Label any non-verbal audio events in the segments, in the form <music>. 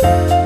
Thank you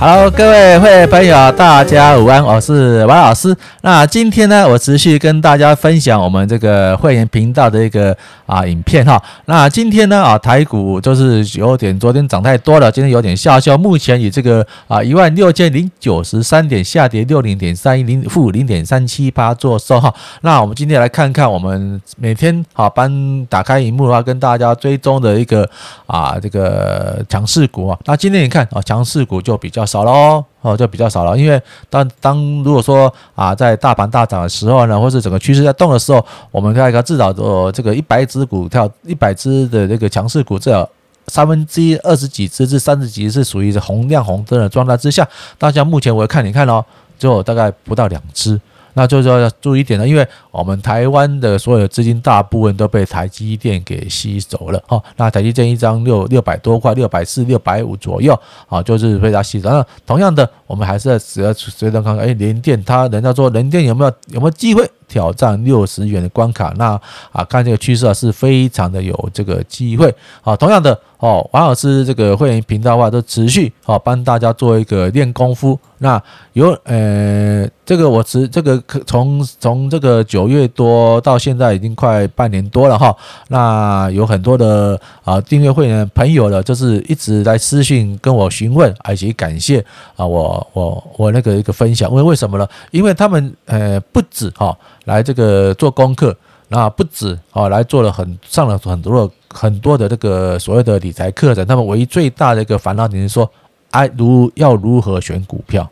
好各位会员朋友，大家午安，我是王老师。那今天呢，我持续跟大家分享我们这个会员频道的一个啊影片哈。那今天呢啊，台股就是有点昨天涨太多了，今天有点下修，目前以这个啊一万六千零九十三点下跌六零点三一零负零点三七八做收哈。那我们今天来看看我们每天好帮打开荧幕的话，跟大家追踪的一个啊这个强势股啊。那今天你看啊，强势股就比较。少了哦，哦就比较少了，因为当当如果说啊，在大盘大涨的时候呢，或是整个趋势在动的时候，我们看一个至少呃这个一百只股票，一百只的这个强势股，至少三分之一二十几只至三十几只是属于红亮红灯的状态之下，大家目前我看你看哦，就大概不到两只。那就是说要注意一点呢，因为我们台湾的所有资金大部分都被台积电给吸走了哈。那台积电一张六六百多块，六百四、六百五左右啊，就是被它吸走。那同样的，我们还是要只要随着看看，哎，联电它人家说联电有没有有没有机会？挑战六十元的关卡，那啊，看这个趋势啊，是非常的有这个机会。好，同样的哦，王老师这个会员频道的话都持续哦帮大家做一个练功夫。那有呃，这个我持这个从从这个九月多到现在已经快半年多了哈。那有很多的啊订阅会员朋友的，就是一直在私信跟我询问，而且感谢啊我我我那个一个分享。因为为什么呢？因为他们呃不止哈。来这个做功课，那不止啊，来做了很上了很多的很多的这个所谓的理财课程。他们唯一最大的一个烦恼，点是说，哎，如要如何选股票？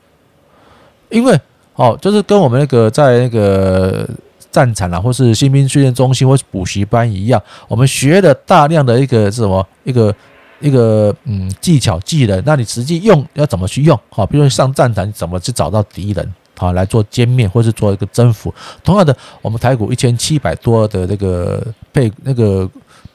因为哦，就是跟我们那个在那个战场啊，或是新兵训练中心或是补习班一样，我们学了大量的一个是什么一个一个嗯技巧技能，那你实际用要怎么去用？好，比如说上战场，你怎么去找到敌人？好，来做歼灭，或是做一个征服。同样的，我们台股一千七百多的这个配那个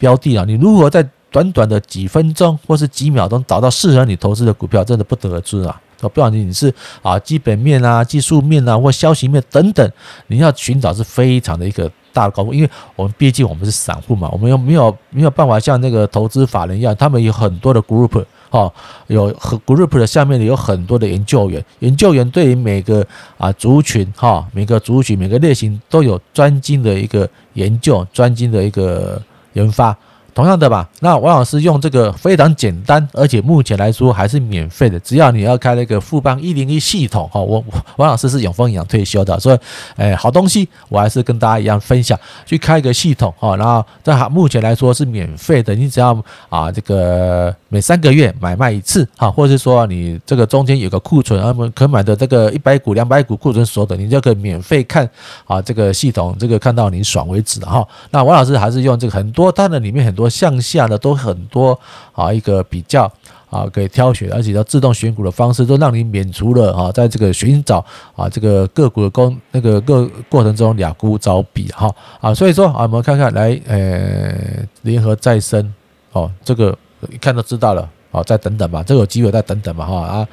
标的啊，你如何在短短的几分钟或是几秒钟找到适合你投资的股票，真的不得而知啊！不管你你是啊基本面啊、技术面啊或消息面等等，你要寻找是非常的一个大的功夫，因为我们毕竟我们是散户嘛，我们又没有没有办法像那个投资法人一样，他们有很多的 group。哦，有 group 的下面有很多的研究员，研究员对于每个啊族群哈，每个族群每个类型都有专精的一个研究，专精的一个研发。同样的吧，那王老师用这个非常简单，而且目前来说还是免费的。只要你要开那个富邦一零一系统哈，我 <laughs> 王老师是永丰银行退休的，所以哎，好东西我还是跟大家一样分享，去开一个系统哈，然后在目前来说是免费的，你只要啊这个每三个月买卖一次哈，或者是说你这个中间有个库存，啊可买的这个一百股两百股库存所得，你就可以免费看啊这个系统，这个看到你爽为止哈。那王老师还是用这个很多，它的里面很多。向下的都很多啊，一个比较啊，可以挑选，而且要自动选股的方式，都让你免除了啊，在这个寻找啊这个个股的工那个个过程中两股找比哈啊，所以说啊，我们看看来，呃，联合再生哦，这个一看都知道了，好，再等等吧，这个有机会再等等吧哈啊，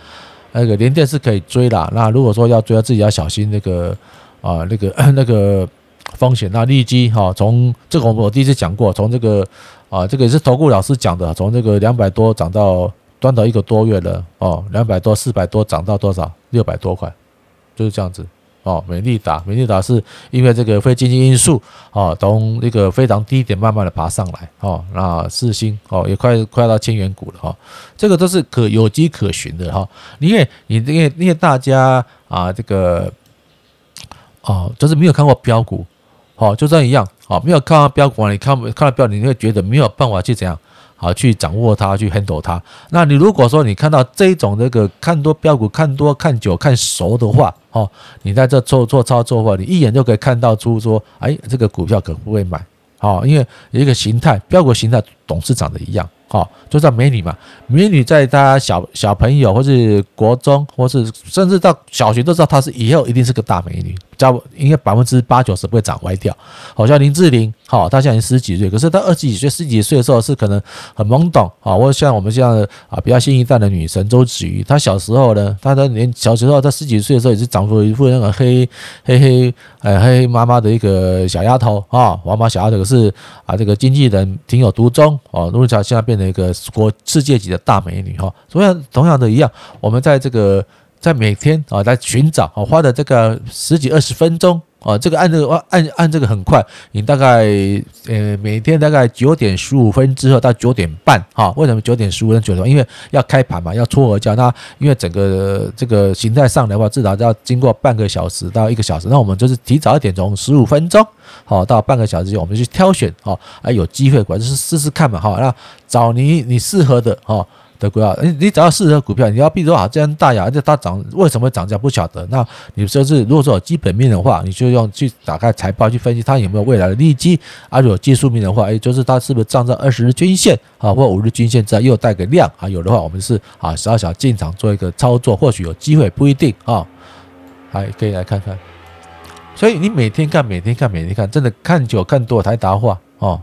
那个联电是可以追啦，那如果说要追，要自己要小心那个啊，那个 <coughs> 那个风险，那利基哈，从这个我我第一次讲过，从这个。啊，这个也是投顾老师讲的，从这个两百多涨到短短一个多月了哦，两百多、四百多涨到多少？六百多块，就是这样子哦。美利达，美利达是因为这个非经济因素哦，从这个非常低点慢慢的爬上来哦。那四星哦也快快到千元股了哈，这个都是可有迹可循的哈。因为你因为因为大家啊这个哦，就是没有看过标股。哦，就这样一样，哦，没有看到标股，你看看到标，你会觉得没有办法去怎样，好去掌握它，去 handle 它。那你如果说你看到这种这个看多标股，看多看久看熟的话，哦，你在这做做操作的话，你一眼就可以看到出说，哎，这个股票可不可以买？哦，因为一个形态，标股形态董事长的一样，哦，就叫美女嘛，美女在大家小小朋友或是国中，或是甚至到小学都知道她是以后一定是个大美女。加应该百分之八九十不会长歪掉。好像林志玲，好，她现在已经十几岁，可是她二十几岁、十几岁的时候是可能很懵懂啊。或者像我们这样的啊，比较新一代的女神周子瑜，她小时候呢，她的年小时候，她十几岁的时候也是长出一副那个黑黑黑呃黑黑麻麻的一个小丫头啊，黄毛小丫头。可是啊，这个经纪人情有独钟哦，陆巧现在变成一个国世界级的大美女哈。同样同样的一样，我们在这个。在每天啊，来寻找啊，花的这个十几二十分钟啊，这个按这个按按这个很快，你大概呃每天大概九点十五分之后到九点半哈，为什么九点十五分九点？因为要开盘嘛，要撮合价，那因为整个这个形态上来的话，至少要经过半个小时到一个小时，那我们就是提早一点钟，十五分钟好到半个小时，我们去挑选哈，哎有机会，或者是试试看嘛哈，那找你你适合的哈。的股票，你你只要适合股票，你要比如说啊，这样大呀，而且它涨为什么涨价不晓得？那你说是如果说有基本面的话，你就用去打开财报去分析它有没有未来的利基；而、有技术面的话，哎，就是它是不是站在二十日均线啊，或五日均线之后又带个量啊？有的话，我们是啊，小小进场做一个操作，或许有机会，不一定啊。还可以来看看。所以你每天看，每天看，每天看，真的看久看多才达化哦。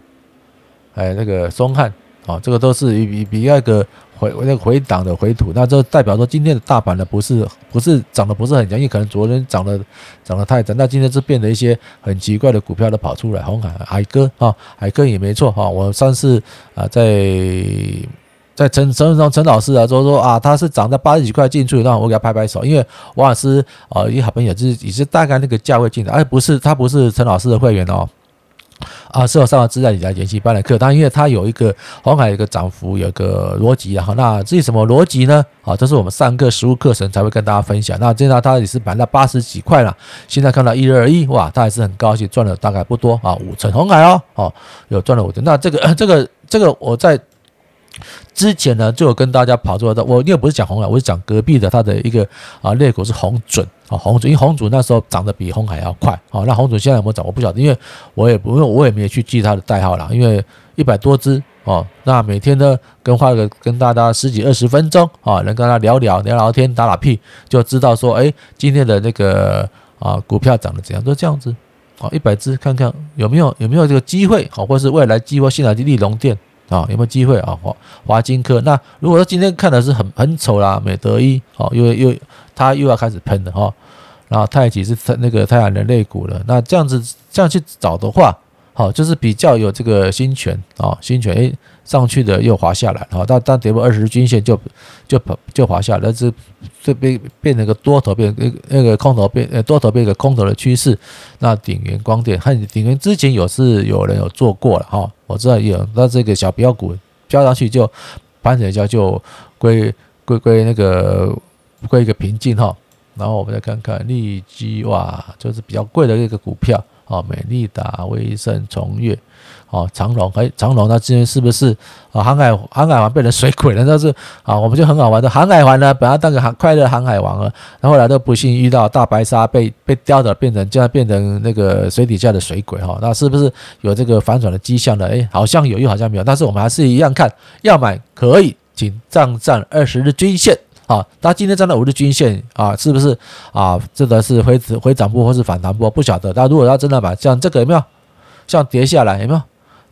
哎，那个松汉啊，这个都是比比那个。回那个回档的回吐，那这代表说今天的大盘呢，不是不是涨得不是很强，因为可能昨天涨得涨得太涨，那今天是变得一些很奇怪的股票都跑出来，红海海哥啊，海哥也没错哈，我上次啊在在陈陈陈陈老师啊说说啊，他是涨在八十几块进去，那我给他拍拍手，因为王老师啊，一好朋友就是也是大概那个价位进的，而不是他不是陈老师的会员哦。啊，是我上了自在理财研习班的课，当然因为它有一个黄海有一个涨幅，有个逻辑啊。那至于什么逻辑呢？啊，这是我们上课实物课程才会跟大家分享。那现在它也是百分之八十几块了，现在看到一二一，哇，它还是很高兴，赚了大概不多啊，五成红海哦，哦，有赚了五成。那这个 <coughs> 这个这个我在。之前呢，就有跟大家跑出来的，我因为不是讲红海，我是讲隔壁的它的一个啊，类股是红准啊，红准，因为红准那时候涨得比红海要快啊，那红准现在有没有涨，我不晓得，因为我也不，用我也没去记它的代号了，因为一百多只哦，那每天呢跟花个跟大家十几二十分钟啊，能跟他聊聊聊聊天打打屁，就知道说，哎，今天的那个啊股票涨得怎样，都这样子啊，一百只看看有没有有没有这个机会啊，或是未来机会，新来的立隆电。啊，有没有机会啊？华华金科，那如果说今天看的是很很丑啦，美德一，哦，又又它又要开始喷了哈，然后太极是那个太阳能类股了，那这样子这样去找的话。好，就是比较有这个新权啊，新权诶上去的又滑下来，哈，但但跌破二十均线就就就滑下来，这这边变成个多头变那那个空头变呃多头变个空头的趋势。那鼎元光电和鼎元之前有是有人有做过了哈，我知道有，那这个小标股飙上去就盘整一下就归归归那个归一个平静哈。然后我们再看看利基哇，就是比较贵的一个股票。哦，美利达、威盛、崇越，哦，长荣，哎，长荣，那之前是不是啊？航海航海王变成水鬼了？那是啊，我们就很好玩的航海王呢，本来当个航快乐航海王了，然后来都不幸遇到大白鲨被被叼的，变成竟然变成那个水底下的水鬼哈。那是不是有这个反转的迹象呢？哎，好像有，又好像没有。但是我们还是一样看，要买可以，请站站二十日均线。啊，它今天站在五日均线啊，是不是啊？这个是回回涨波或是反弹波，不晓得。那如果要真的买，像这个有没有？像跌下来有没有？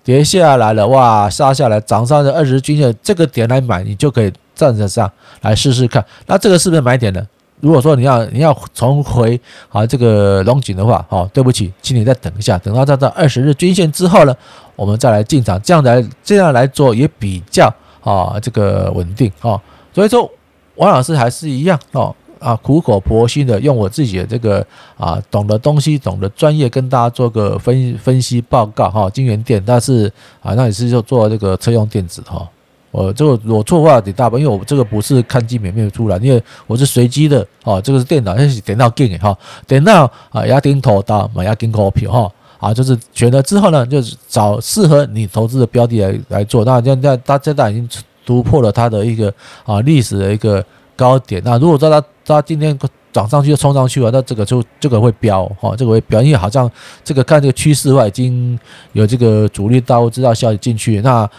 跌下来了，哇，杀下来涨上的二十均线这个点来买，你就可以站着上来试试看。那这个是不是买点呢？如果说你要你要重回啊这个龙井的话，哦，对不起，请你再等一下，等到站在二十日均线之后呢，我们再来进场，这样来这样来做也比较啊这个稳定啊，所以说。王老师还是一样哦啊，苦口婆心的用我自己的这个啊懂的东西、懂的专业跟大家做个分分析报告哈。金源店，但是啊，那也是就做这个车用电子哈。我这个我错话得大吧，因为我这个不是看基本面出来，因为我是随机的哦。这个是电脑，那是电脑进的哈。电脑啊，押金投到买押金股票哈啊，就是选了之后呢，就是找适合你投资的标的来来做。那现在它现在已经。突破了它的一个啊历史的一个高点。那如果说它它今天涨上去就冲上去了，那这个就这个会飙哈，这个会飙，因为好像这个看这个趋势的话，已经有这个主力大户知道消息进去。那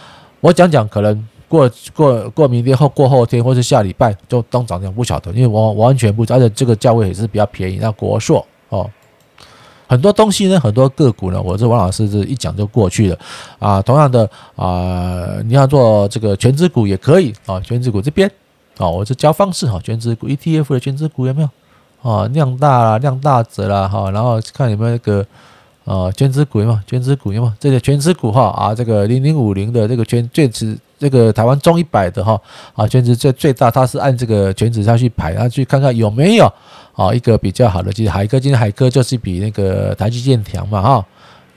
我讲讲，可能过过过明天后过后天，或是下礼拜就当涨停，不晓得，因为我完全不知道，而且这个价位也是比较便宜。那国硕哦，很多东西呢，很多个股呢，我这王老师这一讲就过去了啊。同样的啊，你要做这个全值股也可以啊，全值股这边哦，我这教方式哈，全值股 ETF 的全值股有没有啊？量大啦，量大者啦哈，然后看有没有那个。呃全值股有没有？全值股有没有，这个全值股哈啊，这个零零五零的这个全最值，这个台湾中一百的哈啊，全值最最大，它是按这个权值下去排，然后去看看有没有啊一个比较好的，就是海科，今天海科就是比那个台积电强嘛哈，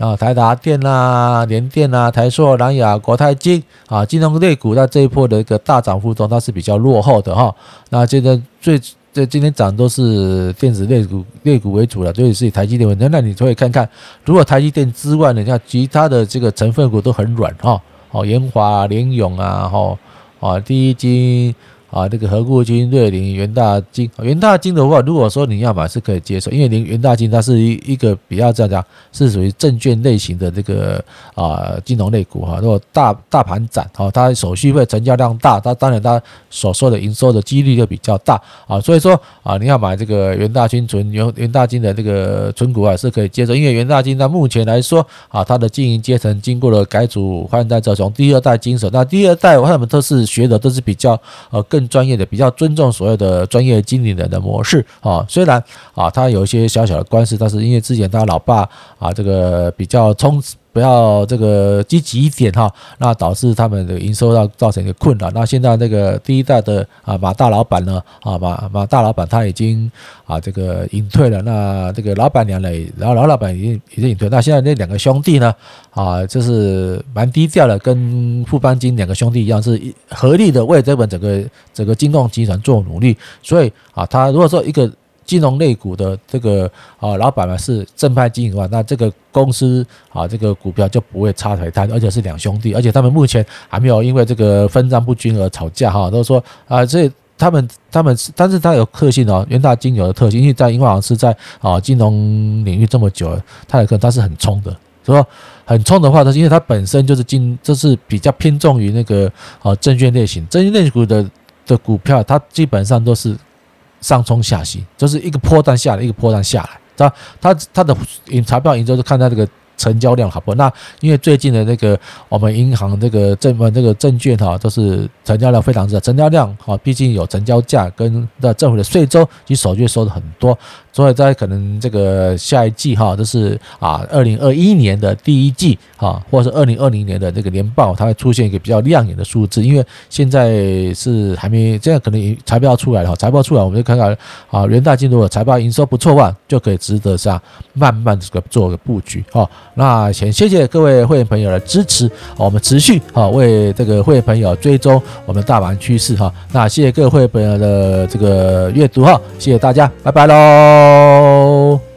啊台达电呐、联电呐、台硕、南亚、国泰金啊，金融类股在这一波的一个大涨幅中，它是比较落后的哈。那现在最。这今天涨都是电子类股类股为主了，所以是以台积电为主。那你可以看看，如果台积电之外呢，你看其他的这个成分股都很软哈，哦，研华、联咏啊，哈，啊，第一金。啊，这个合库金、瑞林、元大金、元大金的话，如果说你要买是可以接受，因为元元大金它是一一个比较这样讲，是属于证券类型的这个啊金融类股哈。如果大大盘涨，哈，它手续费成交量大，它当然它所说的营收的几率就比较大啊。所以说啊，你要买这个元大金存元元大金的这个存股啊是可以接受，因为元大金它目前来说啊，它的经营阶层经过了改组换代之后，从第二代金手，那第二代他们都是学的都是比较呃更。专业的比较尊重所有的专业经理人的模式啊，虽然啊他有一些小小的官司，但是因为之前他老爸啊这个比较冲。不要这个积极一点哈，那导致他们的营收要造成一个困扰。那现在那个第一代的啊马大老板呢啊马马大老板他已经啊这个隐退了。那这个老板娘呢，然后老老板已经已经隐退。那现在那两个兄弟呢啊，就是蛮低调的，跟富邦金两个兄弟一样，是合力的为这本整个整个金控集团做努力。所以啊，他如果说一个。金融类股的这个啊老板呢是正派经营的话，那这个公司啊这个股票就不会差太多，而且是两兄弟，而且他们目前还没有因为这个分赃不均而吵架哈，都说啊这他们他们，但是他有特性哦，元大金有的特性，因为在英国老师在啊金融领域这么久，他有可能他是很冲的，说很冲的话，他因为他本身就是金，就是比较偏重于那个啊证券类型，证券类股的的股票，它基本上都是。上冲下洗，就是一个波段下来，一个波段下来，它它它的财报营收是看它这个。成交量好不？那因为最近的那个我们银行这个证券这个证券哈，都是成交量非常大，成交量哈，毕竟有成交价跟的政府的税收及手续收的很多，所以在可能这个下一季哈，就是啊，二零二一年的第一季哈，或者是二零二零年的这个年报，它会出现一个比较亮眼的数字。因为现在是还没，这样可能财报出来了哈，财报出来我们就看看啊，元大金如果财报营收不错的话，就可以值得上慢慢这个做个布局哈。那先谢谢各位会员朋友的支持，我们持续哈为这个会员朋友追踪我们大盘趋势哈。那谢谢各位会员朋友的这个阅读哈，谢谢大家，拜拜喽。